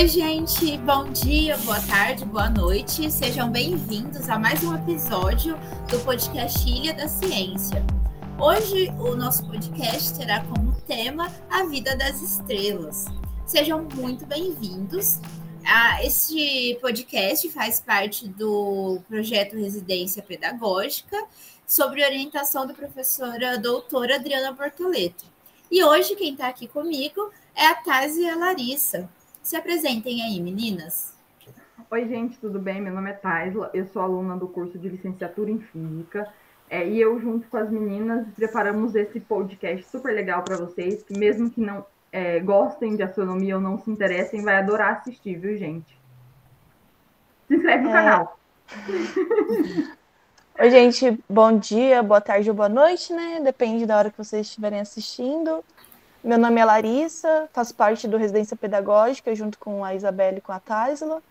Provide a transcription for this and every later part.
Oi, gente, bom dia, boa tarde, boa noite. Sejam bem-vindos a mais um episódio do podcast Ilha da Ciência. Hoje, o nosso podcast terá como tema a vida das estrelas. Sejam muito bem-vindos. Ah, este podcast faz parte do projeto Residência Pedagógica, sobre orientação da professora doutora Adriana Bortoleto. E hoje quem está aqui comigo é a Thais e a Larissa. Se apresentem aí, meninas. Oi, gente, tudo bem? Meu nome é Taisla, eu sou aluna do curso de licenciatura em Física. É, e eu, junto com as meninas, preparamos esse podcast super legal para vocês, que mesmo que não é, gostem de astronomia ou não se interessem, vai adorar assistir, viu, gente? Se inscreve no é... canal. Oi, gente, bom dia, boa tarde ou boa noite, né? Depende da hora que vocês estiverem assistindo. Meu nome é Larissa, faço parte do Residência Pedagógica, junto com a Isabelle e com a Taisla.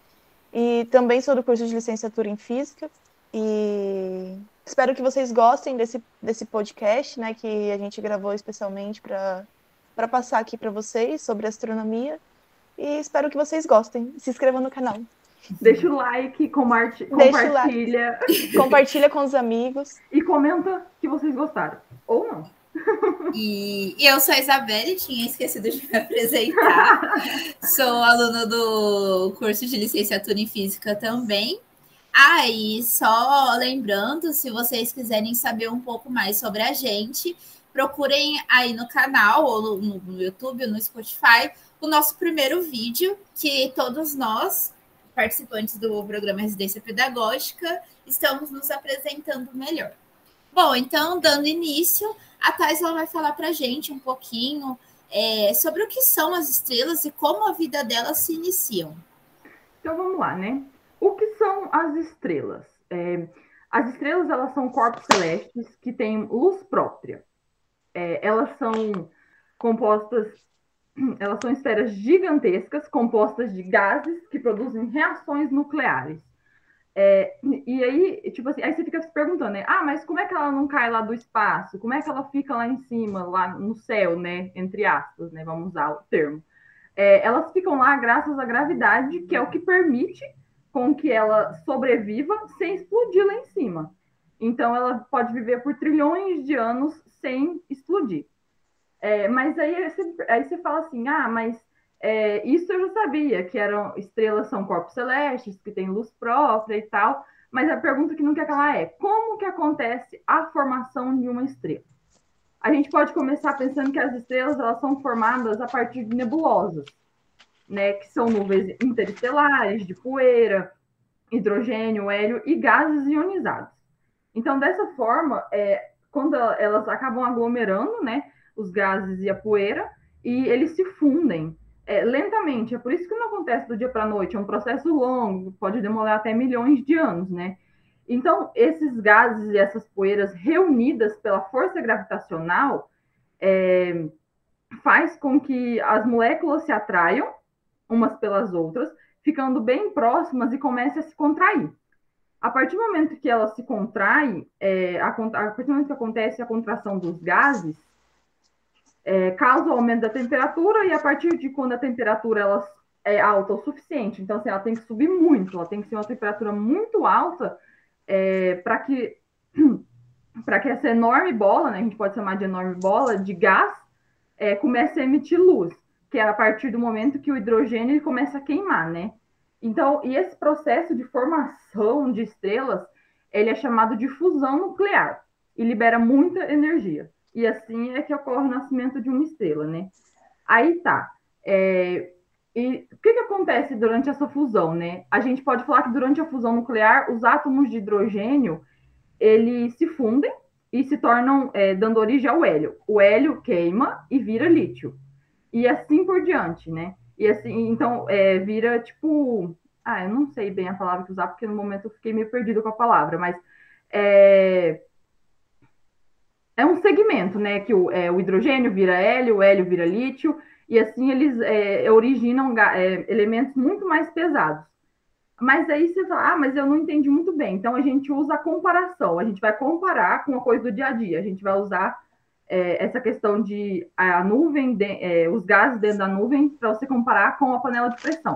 E também sou do curso de licenciatura em Física. E espero que vocês gostem desse, desse podcast, né, que a gente gravou especialmente para passar aqui para vocês sobre astronomia. E espero que vocês gostem. Se inscrevam no canal. Deixa o like, compartilha. Like. compartilha com os amigos. E comenta que vocês gostaram. Ou não. E, e, eu sou a Isabelle, tinha esquecido de me apresentar. sou aluna do curso de licenciatura em física também. Ah, e só lembrando, se vocês quiserem saber um pouco mais sobre a gente, procurem aí no canal, ou no, no YouTube, ou no Spotify, o nosso primeiro vídeo, que todos nós, participantes do programa Residência Pedagógica, estamos nos apresentando melhor. Bom, então, dando início, a Thais vai falar para gente um pouquinho é, sobre o que são as estrelas e como a vida delas se iniciam. Então vamos lá, né? O que são as estrelas? É, as estrelas elas são corpos celestes que têm luz própria. É, elas são compostas, elas são esferas gigantescas compostas de gases que produzem reações nucleares. É, e aí, tipo assim, aí você fica se perguntando, né? Ah, mas como é que ela não cai lá do espaço? Como é que ela fica lá em cima, lá no céu, né? Entre aspas, né? Vamos usar o termo. É, elas ficam lá graças à gravidade, que é o que permite com que ela sobreviva sem explodir lá em cima. Então, ela pode viver por trilhões de anos sem explodir. É, mas aí você, aí você fala assim, ah, mas é, isso eu já sabia, que eram estrelas são corpos celestes, que têm luz própria e tal, mas a pergunta que não quer calar é, como que acontece a formação de uma estrela? A gente pode começar pensando que as estrelas elas são formadas a partir de nebulosas, né, que são nuvens interestelares, de poeira, hidrogênio, hélio e gases ionizados. Então, dessa forma, é, quando elas acabam aglomerando, né, os gases e a poeira, e eles se fundem é, lentamente. É por isso que não acontece do dia para a noite, é um processo longo, pode demorar até milhões de anos, né? Então, esses gases e essas poeiras reunidas pela força gravitacional é, faz com que as moléculas se atraiam umas pelas outras, ficando bem próximas e comecem a se contrair. A partir do momento que elas se contraem, é, a, a partir do momento que acontece a contração dos gases, é, causa o aumento da temperatura e a partir de quando a temperatura ela é alta o suficiente, então assim, ela tem que subir muito, ela tem que ser uma temperatura muito alta é, para que para que essa enorme bola, né, a gente pode chamar de enorme bola de gás, é, comece a emitir luz, que é a partir do momento que o hidrogênio começa a queimar, né? Então, e esse processo de formação de estrelas, ele é chamado de fusão nuclear e libera muita energia. E assim é que ocorre o nascimento de uma estrela, né? Aí tá. É, e o que, que acontece durante essa fusão, né? A gente pode falar que durante a fusão nuclear, os átomos de hidrogênio eles se fundem e se tornam é, dando origem ao hélio. O hélio queima e vira lítio. E assim por diante, né? E assim, então, é, vira tipo. Ah, eu não sei bem a palavra que usar, porque no momento eu fiquei meio perdido com a palavra, mas é, é um segmento, né? Que o, é, o hidrogênio vira hélio, o hélio vira lítio, e assim eles é, originam é, elementos muito mais pesados. Mas aí você fala, ah, mas eu não entendi muito bem. Então a gente usa a comparação, a gente vai comparar com a coisa do dia a dia, a gente vai usar é, essa questão de a nuvem, de, é, os gases dentro da nuvem, para você comparar com a panela de pressão.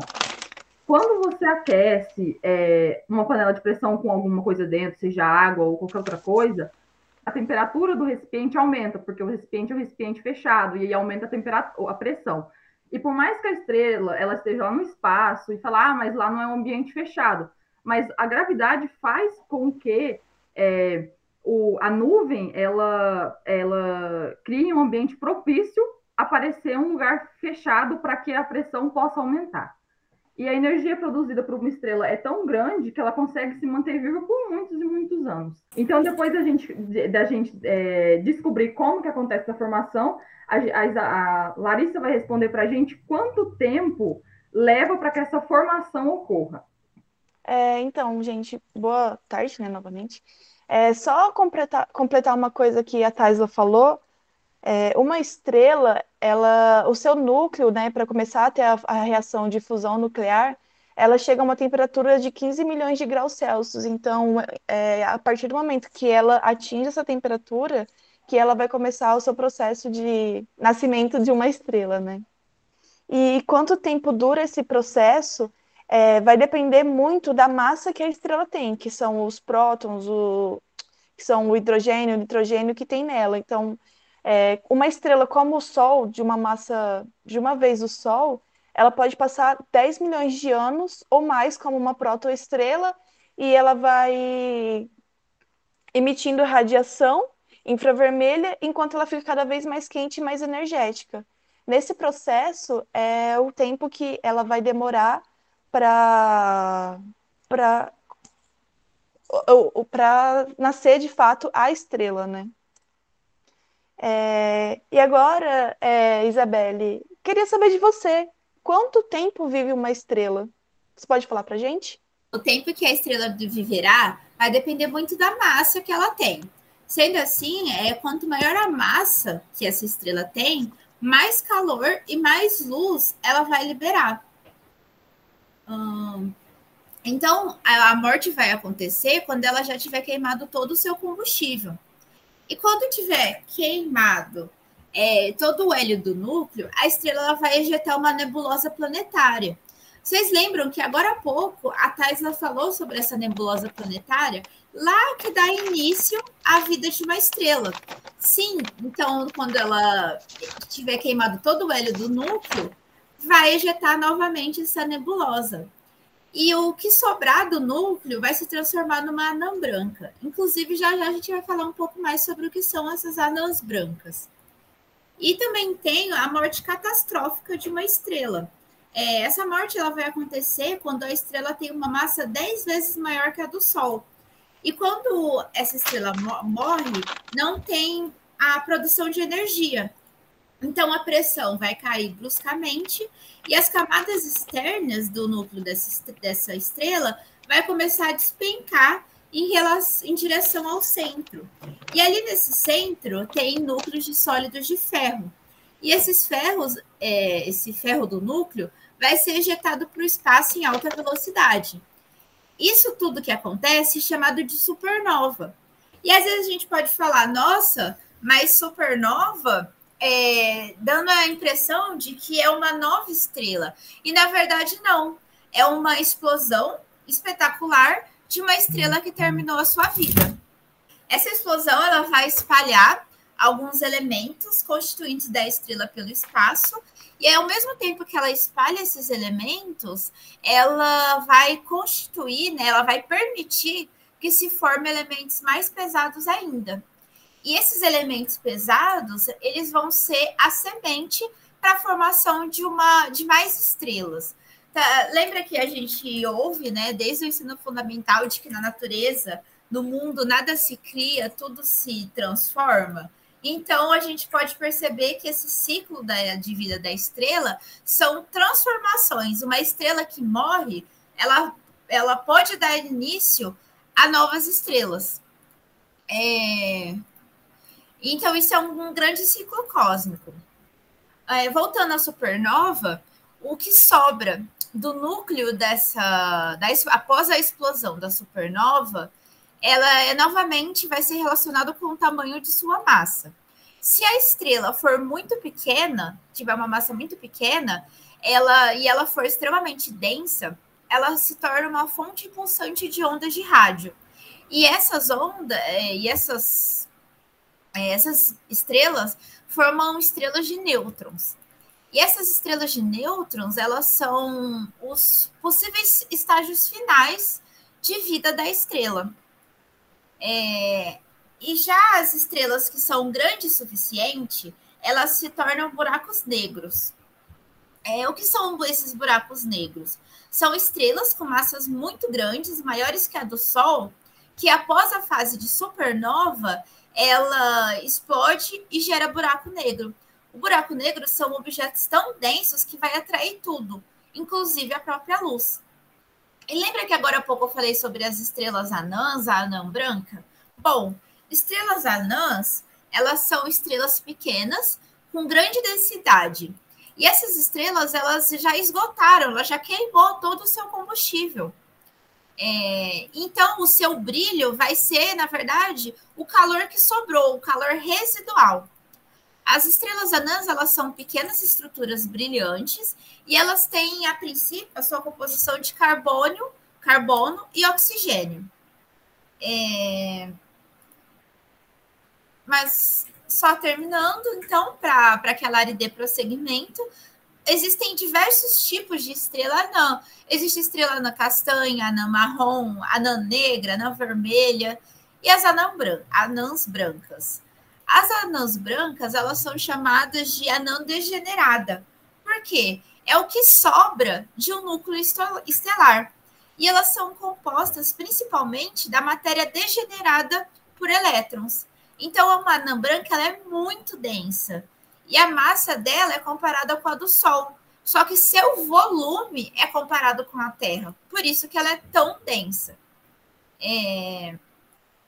Quando você aquece é, uma panela de pressão com alguma coisa dentro, seja água ou qualquer outra coisa, a temperatura do recipiente aumenta, porque o recipiente é um recipiente fechado e aumenta a temperatura, a pressão. E por mais que a estrela ela esteja lá no espaço e falar, ah, mas lá não é um ambiente fechado, mas a gravidade faz com que é, o, a nuvem ela, ela cria um ambiente propício a aparecer um lugar fechado para que a pressão possa aumentar. E a energia produzida por uma estrela é tão grande que ela consegue se manter viva por muitos e muitos anos. Então, depois da gente, da gente é, descobrir como que acontece essa formação, a, a, a Larissa vai responder para a gente quanto tempo leva para que essa formação ocorra. É, então, gente, boa tarde, né, novamente. É, só completar, completar uma coisa que a Taisla falou, é, uma estrela, ela, o seu núcleo, né, para começar a ter a, a, reação de fusão nuclear, ela chega a uma temperatura de 15 milhões de graus Celsius. Então, é, a partir do momento que ela atinge essa temperatura, que ela vai começar o seu processo de nascimento de uma estrela, né? E quanto tempo dura esse processo é, vai depender muito da massa que a estrela tem, que são os prótons, o, que são o hidrogênio, o nitrogênio que tem nela. Então, é, uma estrela como o Sol, de uma massa de uma vez o Sol, ela pode passar 10 milhões de anos ou mais como uma protoestrela e ela vai emitindo radiação infravermelha enquanto ela fica cada vez mais quente e mais energética. Nesse processo é o tempo que ela vai demorar para para nascer de fato a estrela, né? É, e agora, é, Isabelle, queria saber de você. Quanto tempo vive uma estrela? Você pode falar para gente? O tempo que a estrela viverá vai depender muito da massa que ela tem. Sendo assim, é quanto maior a massa que essa estrela tem, mais calor e mais luz ela vai liberar. Hum, então, a morte vai acontecer quando ela já tiver queimado todo o seu combustível. E quando tiver queimado é, todo o hélio do núcleo, a estrela vai ejetar uma nebulosa planetária. Vocês lembram que agora há pouco a Taisla falou sobre essa nebulosa planetária, lá que dá início à vida de uma estrela. Sim, então quando ela tiver queimado todo o hélio do núcleo, vai ejetar novamente essa nebulosa. E o que sobrar do núcleo vai se transformar numa anã branca. Inclusive, já já a gente vai falar um pouco mais sobre o que são essas anãs brancas. E também tem a morte catastrófica de uma estrela. É, essa morte ela vai acontecer quando a estrela tem uma massa 10 vezes maior que a do Sol. E quando essa estrela morre, não tem a produção de energia. Então, a pressão vai cair bruscamente e as camadas externas do núcleo dessa, estrela vai começar a despencar em, relação, em direção ao centro. E ali nesse centro tem núcleos de sólidos de ferro. E esses ferros, é, esse ferro do núcleo, vai ser ejetado para o espaço em alta velocidade. Isso tudo que acontece é chamado de supernova. E às vezes a gente pode falar, nossa, mas supernova é, dando a impressão de que é uma nova estrela. E na verdade, não. É uma explosão espetacular de uma estrela que terminou a sua vida. Essa explosão ela vai espalhar alguns elementos constituintes da estrela pelo espaço, e ao mesmo tempo que ela espalha esses elementos, ela vai constituir, né, ela vai permitir que se formem elementos mais pesados ainda. E esses elementos pesados, eles vão ser a semente para a formação de uma de mais estrelas. Tá, lembra que a gente ouve, né, desde o ensino fundamental, de que na natureza, no mundo, nada se cria, tudo se transforma? Então, a gente pode perceber que esse ciclo da, de vida da estrela são transformações. Uma estrela que morre, ela, ela pode dar início a novas estrelas. É, então, isso é um, um grande ciclo cósmico. É, voltando à supernova, o que sobra do núcleo dessa. Da, após a explosão da supernova, ela é, novamente vai ser relacionado com o tamanho de sua massa. Se a estrela for muito pequena, tiver uma massa muito pequena, ela e ela for extremamente densa, ela se torna uma fonte pulsante de ondas de rádio. E essas ondas é, e essas essas estrelas formam estrelas de nêutrons. E essas estrelas de nêutrons, elas são os possíveis estágios finais de vida da estrela. É, e já as estrelas que são grandes o suficiente, elas se tornam buracos negros. É, o que são esses buracos negros? São estrelas com massas muito grandes, maiores que a do Sol, que após a fase de supernova, ela explode e gera buraco negro. O buraco negro são objetos tão densos que vai atrair tudo, inclusive a própria luz. E lembra que agora há pouco eu falei sobre as estrelas anãs, a anã branca? Bom, estrelas anãs, elas são estrelas pequenas com grande densidade. E essas estrelas, elas já esgotaram, ela já queimou todo o seu combustível. É, então, o seu brilho vai ser, na verdade, o calor que sobrou, o calor residual. As estrelas anãs, elas são pequenas estruturas brilhantes e elas têm, a princípio, a sua composição de carbono, carbono e oxigênio. É... Mas, só terminando, então, para que a Lari dê prosseguimento, existem diversos tipos de estrela anã. Existe estrela anã castanha, anã marrom, anã negra, anã vermelha e as anã bran anãs brancas. As anãs brancas, elas são chamadas de anã degenerada. Por quê? É o que sobra de um núcleo estelar. E elas são compostas principalmente da matéria degenerada por elétrons. Então, uma anã branca ela é muito densa e a massa dela é comparada com a do Sol. Só que seu volume é comparado com a Terra. Por isso que ela é tão densa. É...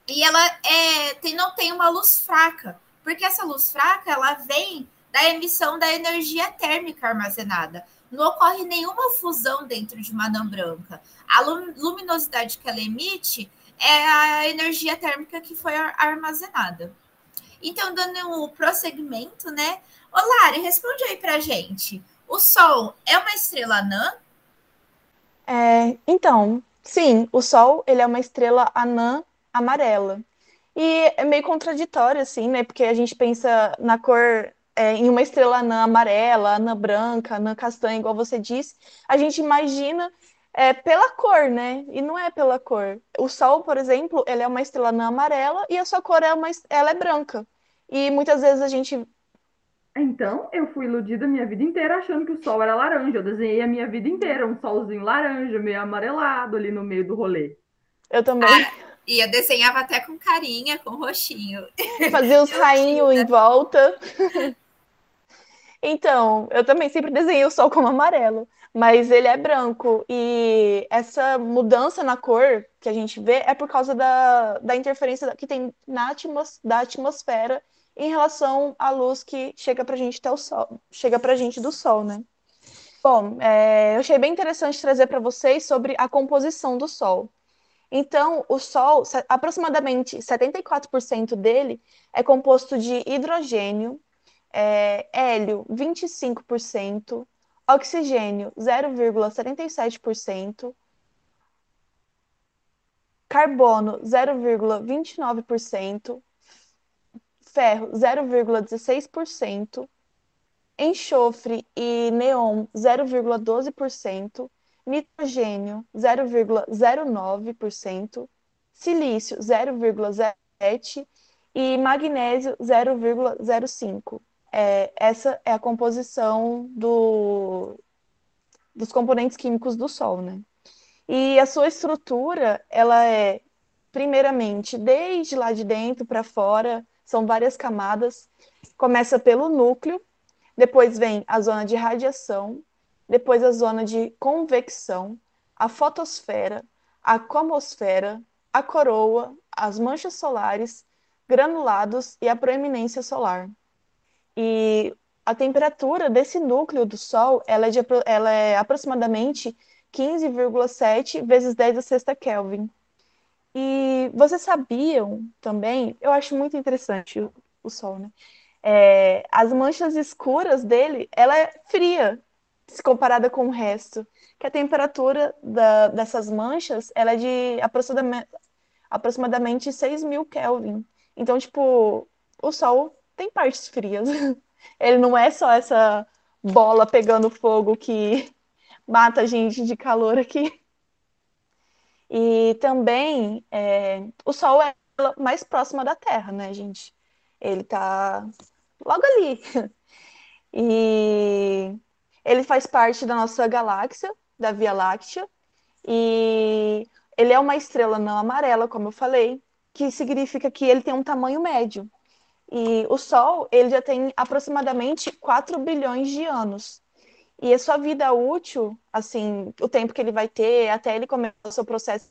E ela é... tem, não tem uma luz fraca. Porque essa luz fraca ela vem da emissão da energia térmica armazenada. Não ocorre nenhuma fusão dentro de uma anã branca. A luminosidade que ela emite é a energia térmica que foi armazenada. Então, dando um prosseguimento, né? Ô, Lari, responde aí pra gente. O Sol é uma estrela anã? É, então, sim, o Sol ele é uma estrela anã amarela. E é meio contraditório, assim, né? Porque a gente pensa na cor é, em uma estrela anã amarela, anã branca, anã castanha, igual você disse. A gente imagina é, pela cor, né? E não é pela cor. O Sol, por exemplo, ele é uma estrela anã amarela e a sua cor é uma, ela é branca. E muitas vezes a gente então, eu fui iludida a minha vida inteira achando que o sol era laranja. Eu desenhei a minha vida inteira um solzinho laranja, meio amarelado ali no meio do rolê. Eu também. Ah, e eu desenhava até com carinha, com roxinho. Fazia os rainhos em volta. Então, eu também sempre desenhei o sol como amarelo, mas ele é branco. E essa mudança na cor que a gente vê é por causa da, da interferência que tem na atmos, da atmosfera em relação à luz que chega para gente até o sol, chega para gente do sol, né? Bom, é, eu achei bem interessante trazer para vocês sobre a composição do Sol. Então, o Sol, aproximadamente 74% dele é composto de hidrogênio, é, hélio 25%, oxigênio 0,77%, carbono 0,29%, ferro 0,16%, enxofre e neon 0,12%, nitrogênio 0,09%, silício 0,07% e magnésio 0,05%. É, essa é a composição do, dos componentes químicos do Sol, né? E a sua estrutura, ela é, primeiramente, desde lá de dentro para fora, são várias camadas. Começa pelo núcleo, depois vem a zona de radiação, depois a zona de convecção, a fotosfera, a cromosfera, a coroa, as manchas solares, granulados e a proeminência solar. E a temperatura desse núcleo do Sol ela é, de, ela é aproximadamente 15,7 vezes 10 a sexta Kelvin. E vocês sabiam também, eu acho muito interessante o, o Sol, né? é, as manchas escuras dele, ela é fria, se comparada com o resto. Que a temperatura da, dessas manchas, ela é de aproximadamente, aproximadamente 6 mil Kelvin. Então, tipo, o Sol tem partes frias. Ele não é só essa bola pegando fogo que mata a gente de calor aqui. E também é, o Sol é mais próxima da Terra, né, gente? Ele tá logo ali. E ele faz parte da nossa galáxia, da Via Láctea, e ele é uma estrela não amarela, como eu falei, que significa que ele tem um tamanho médio. E o Sol, ele já tem aproximadamente 4 bilhões de anos. E a sua vida útil, assim, o tempo que ele vai ter até ele começar o seu processo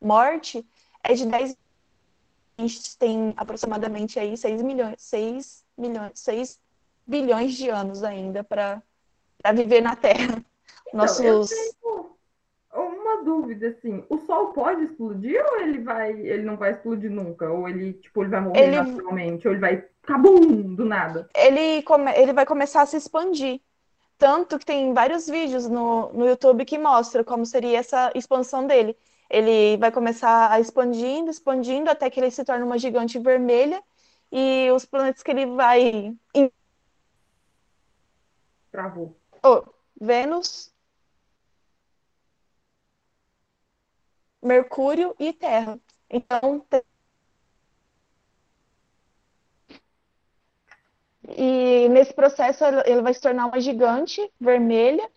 de morte, é de 10 a gente tem aproximadamente aí 6 milhões, 6 milhões, 6 bilhões de anos ainda para viver na Terra. Então, Nossos uma dúvida assim, o Sol pode explodir ou ele vai, ele não vai explodir nunca, ou ele tipo ele vai morrer ele... naturalmente, ou ele vai cabum do nada? Ele come... ele vai começar a se expandir. Tanto que tem vários vídeos no, no YouTube que mostra como seria essa expansão dele. Ele vai começar a expandindo, expandindo, até que ele se torna uma gigante vermelha. E os planetas que ele vai. Travou. Oh, Vênus, Mercúrio e Terra. Então, E nesse processo ele vai se tornar uma gigante vermelha.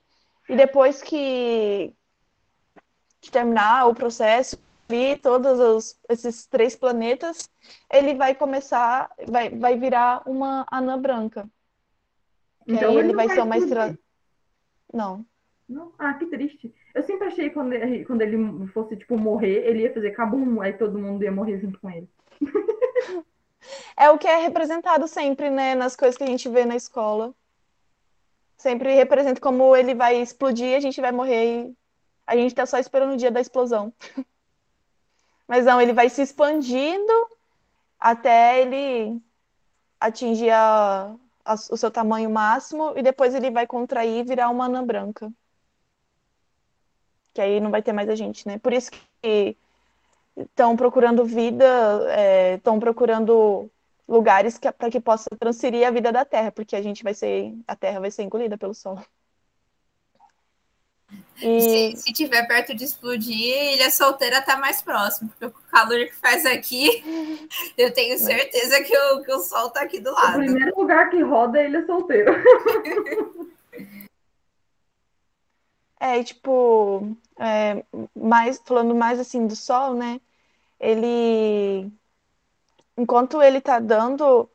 E depois que, que terminar o processo, vir todos os, esses três planetas, ele vai começar, vai, vai virar uma anã branca. Então aí ele vai, vai ser uma estrela. Não. Não? Ah, que triste. Eu sempre achei que quando ele, quando ele fosse, tipo, morrer, ele ia fazer cabum, aí todo mundo ia morrer junto com ele. É o que é representado sempre, né, nas coisas que a gente vê na escola. Sempre representa como ele vai explodir, a gente vai morrer e a gente tá só esperando o dia da explosão. Mas não, ele vai se expandindo até ele atingir a, a, o seu tamanho máximo e depois ele vai contrair e virar uma anã branca. Que aí não vai ter mais a gente, né? Por isso que estão procurando vida, estão é, procurando lugares para que possa transferir a vida da Terra, porque a gente vai ser, a Terra vai ser engolida pelo Sol. E... Se, se tiver perto de explodir, Ilha Solteira tá mais próximo, porque o calor que faz aqui, eu tenho certeza que o, que o Sol tá aqui do lado. O primeiro lugar que roda é Ilha Solteira. É, tipo, é, mais, falando mais assim do Sol, né? Ele, enquanto ele está dando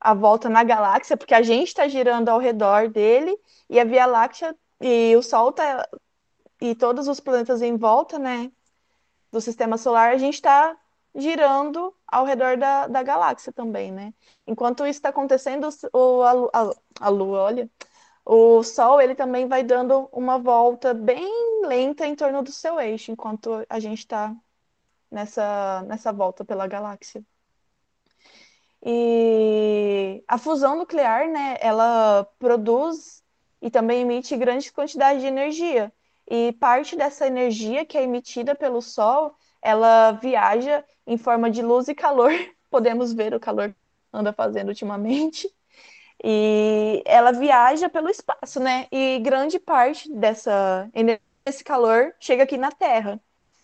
a volta na galáxia, porque a gente está girando ao redor dele e a Via Láctea e o Sol tá e todos os planetas em volta, né, do Sistema Solar, a gente está girando ao redor da, da galáxia também, né? Enquanto isso está acontecendo, o, a, a, a Lua, olha, o Sol ele também vai dando uma volta bem lenta em torno do seu eixo, enquanto a gente está nessa, nessa volta pela galáxia. E a fusão nuclear, né, ela produz e também emite grandes quantidades de energia. E parte dessa energia que é emitida pelo Sol, ela viaja em forma de luz e calor. Podemos ver o calor anda fazendo ultimamente. E ela viaja pelo espaço, né? E grande parte dessa desse calor chega aqui na Terra.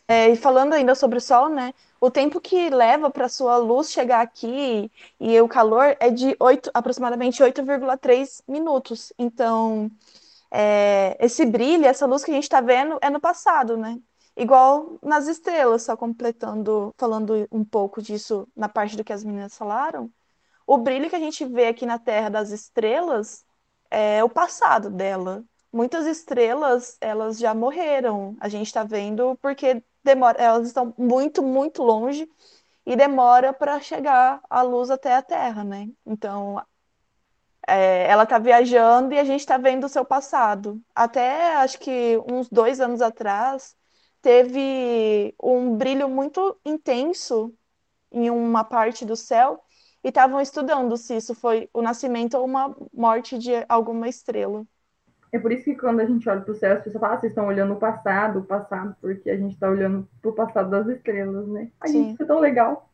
É, e falando ainda sobre o Sol, né? O tempo que leva para sua luz chegar aqui e o calor é de 8, aproximadamente 8,3 minutos. Então, é, esse brilho, essa luz que a gente está vendo é no passado, né? Igual nas estrelas, só completando, falando um pouco disso na parte do que as meninas falaram o brilho que a gente vê aqui na Terra das estrelas é o passado dela. Muitas estrelas, elas já morreram. A gente está vendo porque demora, elas estão muito, muito longe e demora para chegar a luz até a Terra, né? Então, é, ela está viajando e a gente está vendo o seu passado. Até acho que uns dois anos atrás teve um brilho muito intenso em uma parte do céu e estavam estudando se isso foi o nascimento ou uma morte de alguma estrela. É por isso que quando a gente olha para o céu, as pessoas falam, ah, vocês estão olhando o passado, o passado, porque a gente está olhando para o passado das estrelas, né? Ai, Sim. isso é tão legal.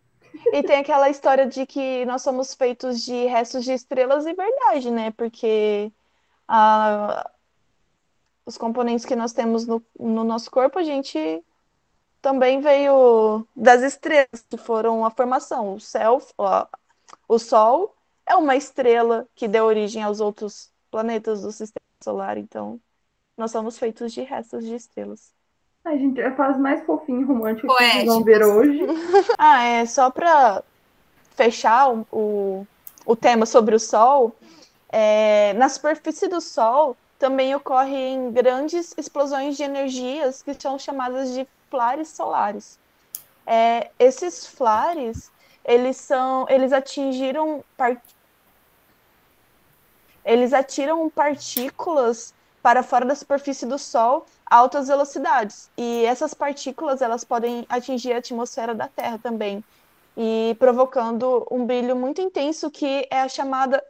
E tem aquela história de que nós somos feitos de restos de estrelas e verdade, né? Porque a, os componentes que nós temos no, no nosso corpo, a gente também veio das estrelas, que foram a formação. O céu, o Sol é uma estrela que deu origem aos outros planetas do sistema solar, então nós somos feitos de restos de estrelas. A gente é quase mais fofinho e romântico que vocês vão ver hoje. ah, é só para fechar o, o, o, tema sobre o Sol. É, na superfície do Sol também ocorrem grandes explosões de energias que são chamadas de flares solares. É, esses flares eles são, eles atingiram part... eles atiram partículas para fora da superfície do Sol a altas velocidades. E essas partículas elas podem atingir a atmosfera da Terra também, e provocando um brilho muito intenso que é a chamada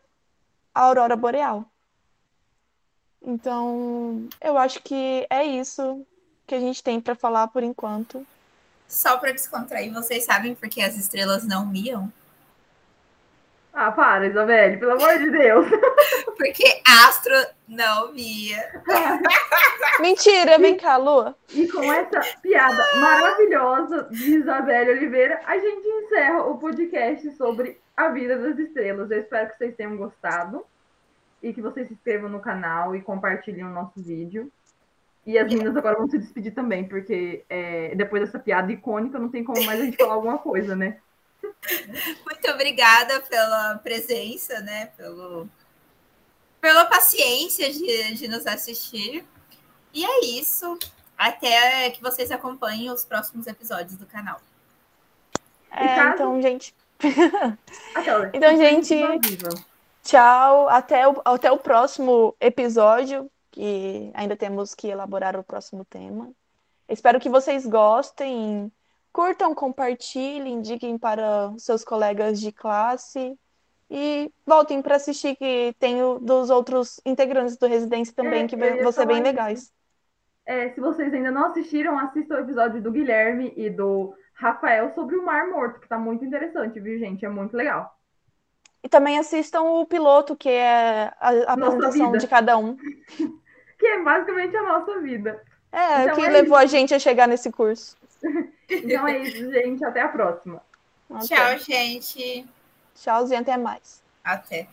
aurora boreal. Então, eu acho que é isso que a gente tem para falar por enquanto. Só para descontrair, vocês sabem por que as estrelas não miam? Ah, para, Isabelle, pelo amor de Deus. Porque astro não mia. Mentira, vem cá, Lu. E com essa piada maravilhosa de Isabelle Oliveira, a gente encerra o podcast sobre a vida das estrelas. Eu espero que vocês tenham gostado e que vocês se inscrevam no canal e compartilhem o nosso vídeo. E as meninas agora vão se despedir também, porque é, depois dessa piada icônica não tem como mais a gente falar alguma coisa, né? Muito obrigada pela presença, né? Pelo, pela paciência de, de nos assistir. E é isso. Até que vocês acompanhem os próximos episódios do canal. É, caso... então, gente. então, gente. Tchau. Até o, até o próximo episódio que ainda temos que elaborar o próximo tema. Espero que vocês gostem, curtam, compartilhem, indiquem para seus colegas de classe e voltem para assistir que tem o, dos outros integrantes do Residência também, é, que vão ser bem legais. É, se vocês ainda não assistiram, assistam o episódio do Guilherme e do Rafael sobre o Mar Morto, que está muito interessante, viu, gente? É muito legal. E também assistam o piloto, que é a, a apresentação de cada um. que é basicamente a nossa vida. É, então, que é levou isso. a gente a chegar nesse curso. então é isso, gente. Até a próxima. Até. Tchau, gente. Tchauzinho, até mais. Até.